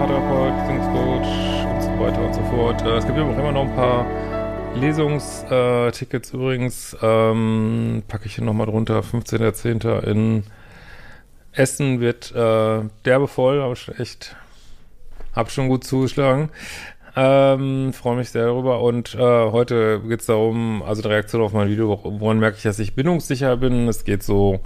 Paartherapeut, Beziehungscoach und so weiter und so fort. Äh, es gibt ja auch immer noch ein paar Lesungstickets übrigens. Ähm, packe ich hier nochmal drunter. 15.10. in Essen wird äh, derbe aber echt, hab schon gut zugeschlagen. Ähm, Freue mich sehr darüber. Und äh, heute geht es darum, also die Reaktion auf mein Video, woran merke ich, dass ich bindungssicher bin. Es geht so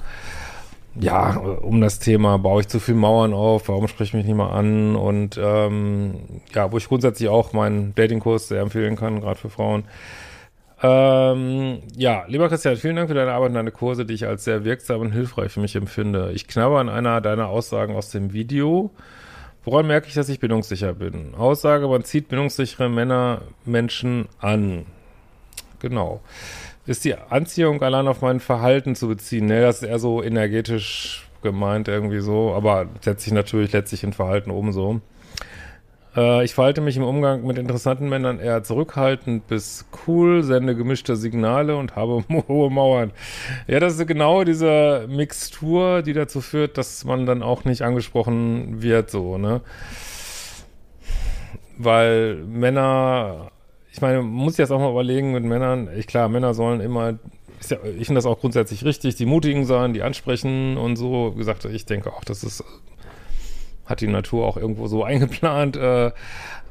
ja, um das Thema, baue ich zu viel Mauern auf, warum spreche ich mich nicht mal an und ähm, ja, wo ich grundsätzlich auch meinen Datingkurs sehr empfehlen kann, gerade für Frauen. Ähm, ja, lieber Christian, vielen Dank für deine Arbeit und deine Kurse, die ich als sehr wirksam und hilfreich für mich empfinde. Ich knabber an einer deiner Aussagen aus dem Video. Woran merke ich, dass ich bindungssicher bin? Aussage, man zieht bindungssichere Männer Menschen an. Genau ist die Anziehung allein auf mein Verhalten zu beziehen. Ne? Das ist eher so energetisch gemeint irgendwie so, aber setzt sich natürlich letztlich in Verhalten um so. Äh, ich verhalte mich im Umgang mit interessanten Männern eher zurückhaltend bis cool, sende gemischte Signale und habe hohe Mauern. Ja, das ist genau diese Mixtur, die dazu führt, dass man dann auch nicht angesprochen wird so, ne? Weil Männer ich meine, man muss jetzt auch mal überlegen mit Männern, ich, klar, Männer sollen immer, ja, ich finde das auch grundsätzlich richtig, die mutigen sein, die ansprechen und so. Wie gesagt, ich denke auch, das ist, hat die Natur auch irgendwo so eingeplant, äh,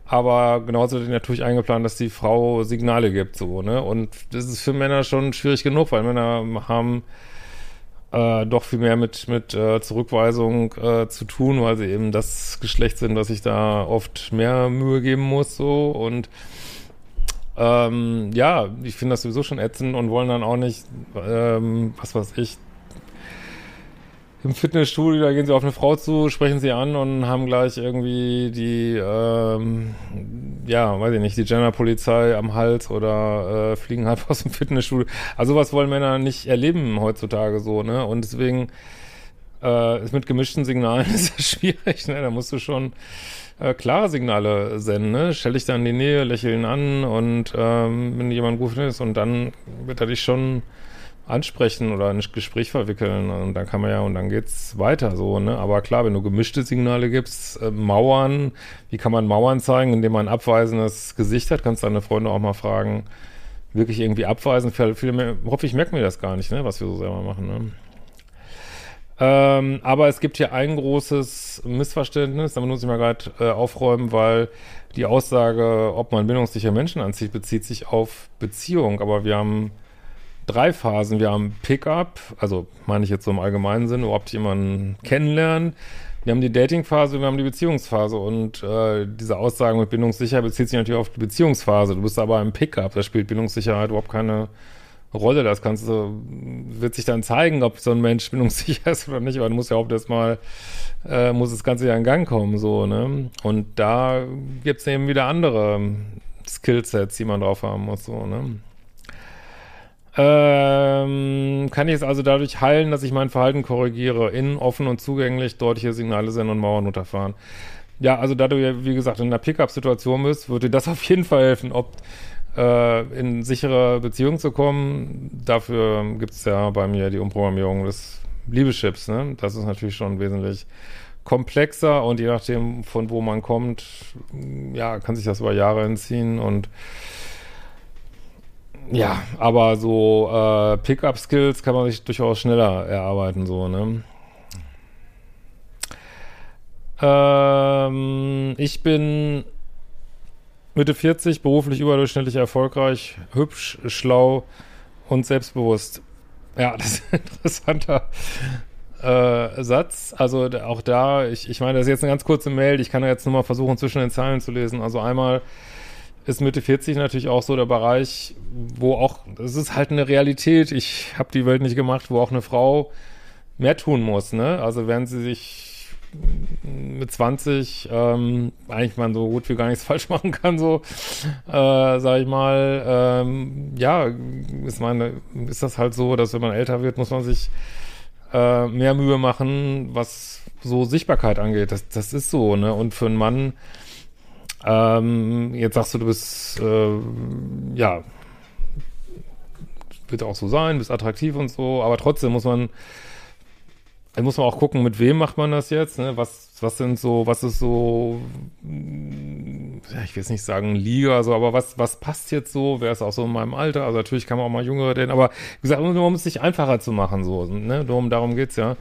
aber genauso hat die natürlich eingeplant, dass die Frau Signale gibt, so, ne? Und das ist für Männer schon schwierig genug, weil Männer haben äh, doch viel mehr mit, mit äh, Zurückweisung äh, zu tun, weil sie eben das Geschlecht sind, dass sich da oft mehr Mühe geben muss, so und ähm, ja, ich finde das sowieso schon ätzend und wollen dann auch nicht, ähm, was weiß ich, im Fitnessstudio, da gehen sie auf eine Frau zu, sprechen sie an und haben gleich irgendwie die, ähm, ja, weiß ich nicht, die Genderpolizei am Hals oder äh, fliegen halt aus dem Fitnessstudio. Also was wollen Männer nicht erleben heutzutage so, ne? Und deswegen äh, ist mit gemischten Signalen ist das schwierig, ne? Da musst du schon äh, klare Signale senden, ne? Stell dich da in die Nähe, lächeln ihn an und ähm, wenn jemand gut ist und dann wird er dich schon ansprechen oder ein Gespräch verwickeln und dann kann man ja und dann geht's weiter so, ne? Aber klar, wenn du gemischte Signale gibst, äh, Mauern, wie kann man Mauern zeigen, indem man ein abweisendes Gesicht hat, kannst deine Freunde auch mal fragen, wirklich irgendwie abweisen. Viele, hoffe ich merken mir das gar nicht, ne, was wir so selber machen, ne? Ähm, aber es gibt hier ein großes Missverständnis, da muss ich mal gerade äh, aufräumen, weil die Aussage, ob man bindungssicher Menschen anzieht, bezieht sich auf Beziehung. Aber wir haben drei Phasen. Wir haben Pickup, also meine ich jetzt so im allgemeinen Sinn, überhaupt jemanden kennenlernen. Wir haben die Dating-Phase, wir haben die Beziehungsphase und äh, diese Aussage mit bindungssicher bezieht sich natürlich auf die Beziehungsphase. Du bist aber im Pickup, da spielt Bindungssicherheit überhaupt keine Rolle. Das kannst du, wird sich dann zeigen, ob so ein Mensch bindungssicher ist oder nicht, aber du musst ja auch das mal, äh, muss das Ganze ja in Gang kommen, so, ne? Und da gibt's eben wieder andere Skillsets, die man drauf haben muss, so, ne? Ähm, kann ich es also dadurch heilen, dass ich mein Verhalten korrigiere, in offen und zugänglich deutliche Signale senden und Mauern unterfahren? Ja, also da du ja, wie gesagt, in einer Pickup-Situation bist, würde das auf jeden Fall helfen, ob äh, in sichere Beziehung zu kommen. Dafür gibt es ja bei mir die Umprogrammierung des Liebeschips. Ne? Das ist natürlich schon wesentlich komplexer und je nachdem, von wo man kommt, ja, kann sich das über Jahre entziehen und ja, aber so äh, Pickup-Skills kann man sich durchaus schneller erarbeiten, so, ne? Ähm, ich bin Mitte 40, beruflich überdurchschnittlich erfolgreich, hübsch, schlau und selbstbewusst. Ja, das ist ein interessanter äh, Satz. Also auch da, ich, ich meine, das ist jetzt eine ganz kurze Mail, ich kann ja jetzt nur mal versuchen, zwischen den Zeilen zu lesen. Also einmal ist Mitte 40 natürlich auch so der Bereich, wo auch, es ist halt eine Realität, ich habe die Welt nicht gemacht, wo auch eine Frau mehr tun muss, ne? Also wenn sie sich mit 20 ähm, eigentlich man so gut wie gar nichts falsch machen kann, so äh, sag ich mal, ähm, ja, ist meine, ist das halt so, dass wenn man älter wird, muss man sich äh, mehr Mühe machen, was so Sichtbarkeit angeht. Das, das ist so, ne? Und für einen Mann, ähm, jetzt sagst du, du bist äh, ja wird auch so sein, bist attraktiv und so, aber trotzdem muss man da muss man auch gucken, mit wem macht man das jetzt, ne? was, was sind so, was ist so, ja, ich will jetzt nicht sagen Liga, so, aber was, was passt jetzt so? Wer ist auch so in meinem Alter? Also natürlich kann man auch mal Jüngere reden, aber wie gesagt, um es sich einfacher zu machen, so, ne? Darum, darum geht's ja.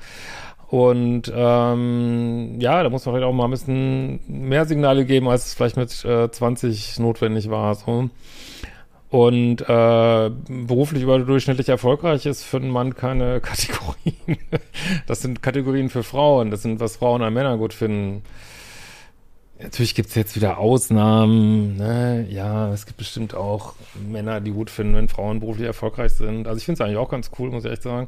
Und ähm, ja, da muss man vielleicht auch mal ein bisschen mehr Signale geben, als es vielleicht mit äh, 20 notwendig war. So. Und äh, beruflich überdurchschnittlich erfolgreich ist für einen Mann keine Kategorien. Das sind Kategorien für Frauen. Das sind, was Frauen an Männern gut finden. Natürlich gibt's jetzt wieder Ausnahmen. Ne? Ja, es gibt bestimmt auch Männer, die gut finden, wenn Frauen beruflich erfolgreich sind. Also ich finde es eigentlich auch ganz cool, muss ich echt sagen.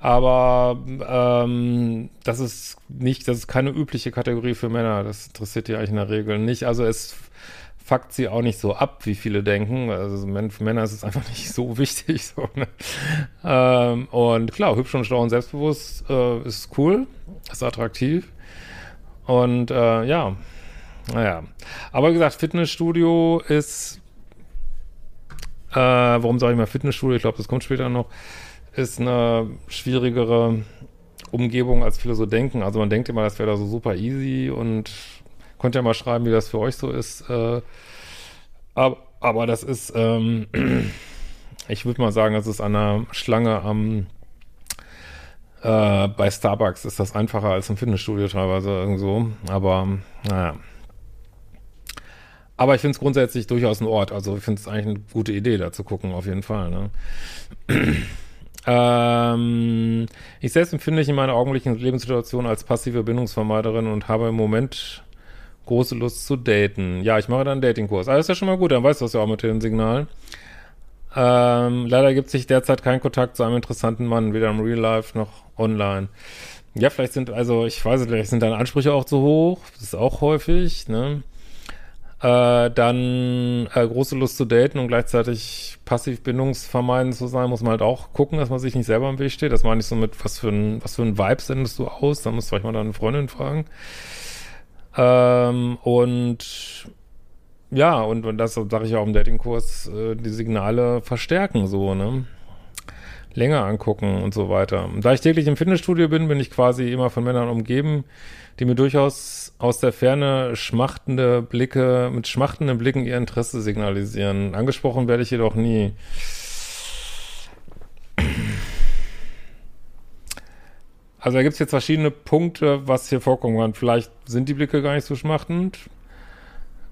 Aber ähm, das ist nicht, das ist keine übliche Kategorie für Männer. Das interessiert die eigentlich in der Regel nicht. Also es fuckt sie auch nicht so ab, wie viele denken. Also für Männer ist es einfach nicht so wichtig. So, ne? ähm, und klar, hübsch und schlau und selbstbewusst äh, ist cool, ist attraktiv. Und äh, ja, naja. Aber wie gesagt, Fitnessstudio ist, äh, warum sage ich mal Fitnessstudio? Ich glaube, das kommt später noch, ist eine schwierigere Umgebung, als viele so denken. Also man denkt immer, das wäre da so super easy und Könnt ihr mal schreiben, wie das für euch so ist. Äh, aber, aber das ist, ähm, ich würde mal sagen, das ist an einer Schlange am äh, bei Starbucks ist das einfacher als im Fitnessstudio teilweise irgendwo. Aber naja. Aber ich finde es grundsätzlich durchaus ein Ort. Also ich finde es eigentlich eine gute Idee, da zu gucken, auf jeden Fall. Ne? ähm, ich selbst empfinde mich in meiner augenblicklichen Lebenssituation als passive Bindungsvermeiderin und habe im Moment große Lust zu daten. Ja, ich mache dann einen Datingkurs. Das ist ja schon mal gut, dann weißt du das ja auch mit den Signalen. Ähm, leider gibt sich derzeit kein Kontakt zu einem interessanten Mann, weder im Real Life noch online. Ja, vielleicht sind, also ich weiß nicht, vielleicht sind deine Ansprüche auch zu hoch. Das ist auch häufig, ne? Äh, dann äh, große Lust zu daten und gleichzeitig passiv bindungsvermeidend zu sein, muss man halt auch gucken, dass man sich nicht selber im Weg steht. Das meine ich so mit, was für ein, was für ein Vibe sendest du aus? Da musst du vielleicht mal deine Freundin fragen. Ähm, und ja, und, und das sage ich auch im Datingkurs, äh, die Signale verstärken so, ne? Länger angucken und so weiter. Da ich täglich im Fitnessstudio bin, bin ich quasi immer von Männern umgeben, die mir durchaus aus der Ferne schmachtende Blicke, mit schmachtenden Blicken ihr Interesse signalisieren. Angesprochen werde ich jedoch nie. Also da gibt es jetzt verschiedene Punkte, was hier vorkommen kann. Vielleicht sind die Blicke gar nicht so schmachtend.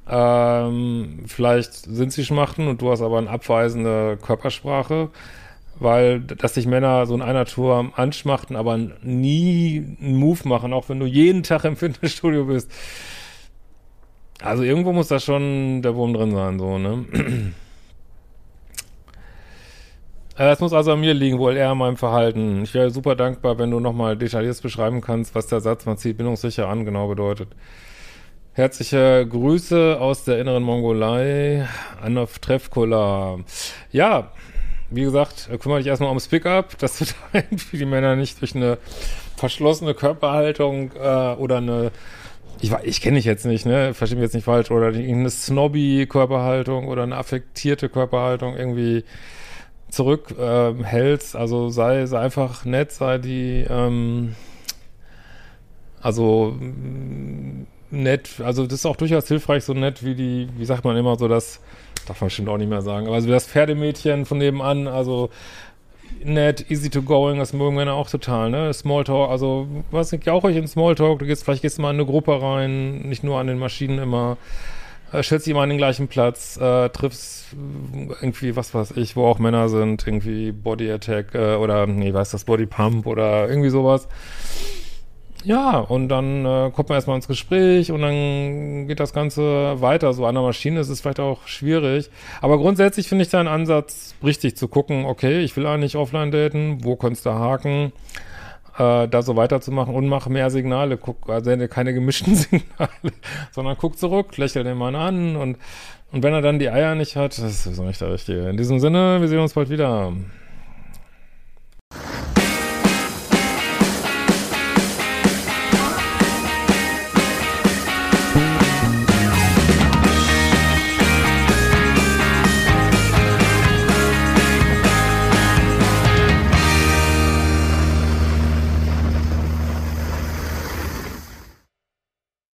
Ähm, vielleicht sind sie schmachten und du hast aber eine abweisende Körpersprache, weil dass sich Männer so in einer Tour anschmachten, aber nie einen Move machen, auch wenn du jeden Tag im Fitnessstudio bist. Also irgendwo muss da schon der Wurm drin sein, so, ne? Äh, es muss also an mir liegen, wohl eher an meinem Verhalten. Ich wäre super dankbar, wenn du nochmal detailliert beschreiben kannst, was der Satz, man zieht bindungssicher an, genau bedeutet. Herzliche Grüße aus der inneren Mongolei, Anov Trefkola. Ja, wie gesagt, kümmere dich erstmal ums Pickup, dass du da irgendwie die Männer nicht durch eine verschlossene Körperhaltung äh, oder eine, ich, ich kenne dich jetzt nicht, ne, verstehe mich jetzt nicht falsch, oder irgendeine snobby Körperhaltung oder eine affektierte Körperhaltung irgendwie zurückhältst. Äh, also sei, sei einfach nett, sei die, ähm, also mm, nett, also das ist auch durchaus hilfreich, so nett wie die, wie sagt man immer so, das darf man bestimmt auch nicht mehr sagen, aber so das Pferdemädchen von nebenan, also nett, easy to going, das mögen Männer auch total, ne? Smalltalk, also was ich auch euch in Smalltalk, du gehst, vielleicht gehst du mal in eine Gruppe rein, nicht nur an den Maschinen immer stellst dich immer an den gleichen Platz, äh, triffst irgendwie, was weiß ich, wo auch Männer sind, irgendwie Body Attack äh, oder, nee, weiß das, Body Pump oder irgendwie sowas. Ja, und dann äh, kommt man erstmal ins Gespräch und dann geht das Ganze weiter. So an der Maschine ist es vielleicht auch schwierig. Aber grundsätzlich finde ich deinen Ansatz richtig zu gucken, okay, ich will eigentlich offline daten, wo kannst du haken? Äh, da so weiterzumachen und mach mehr Signale, guck, also keine gemischten Signale, sondern guck zurück, lächel den Mann an und, und wenn er dann die Eier nicht hat, das ist nicht der Richtige. In diesem Sinne, wir sehen uns bald wieder.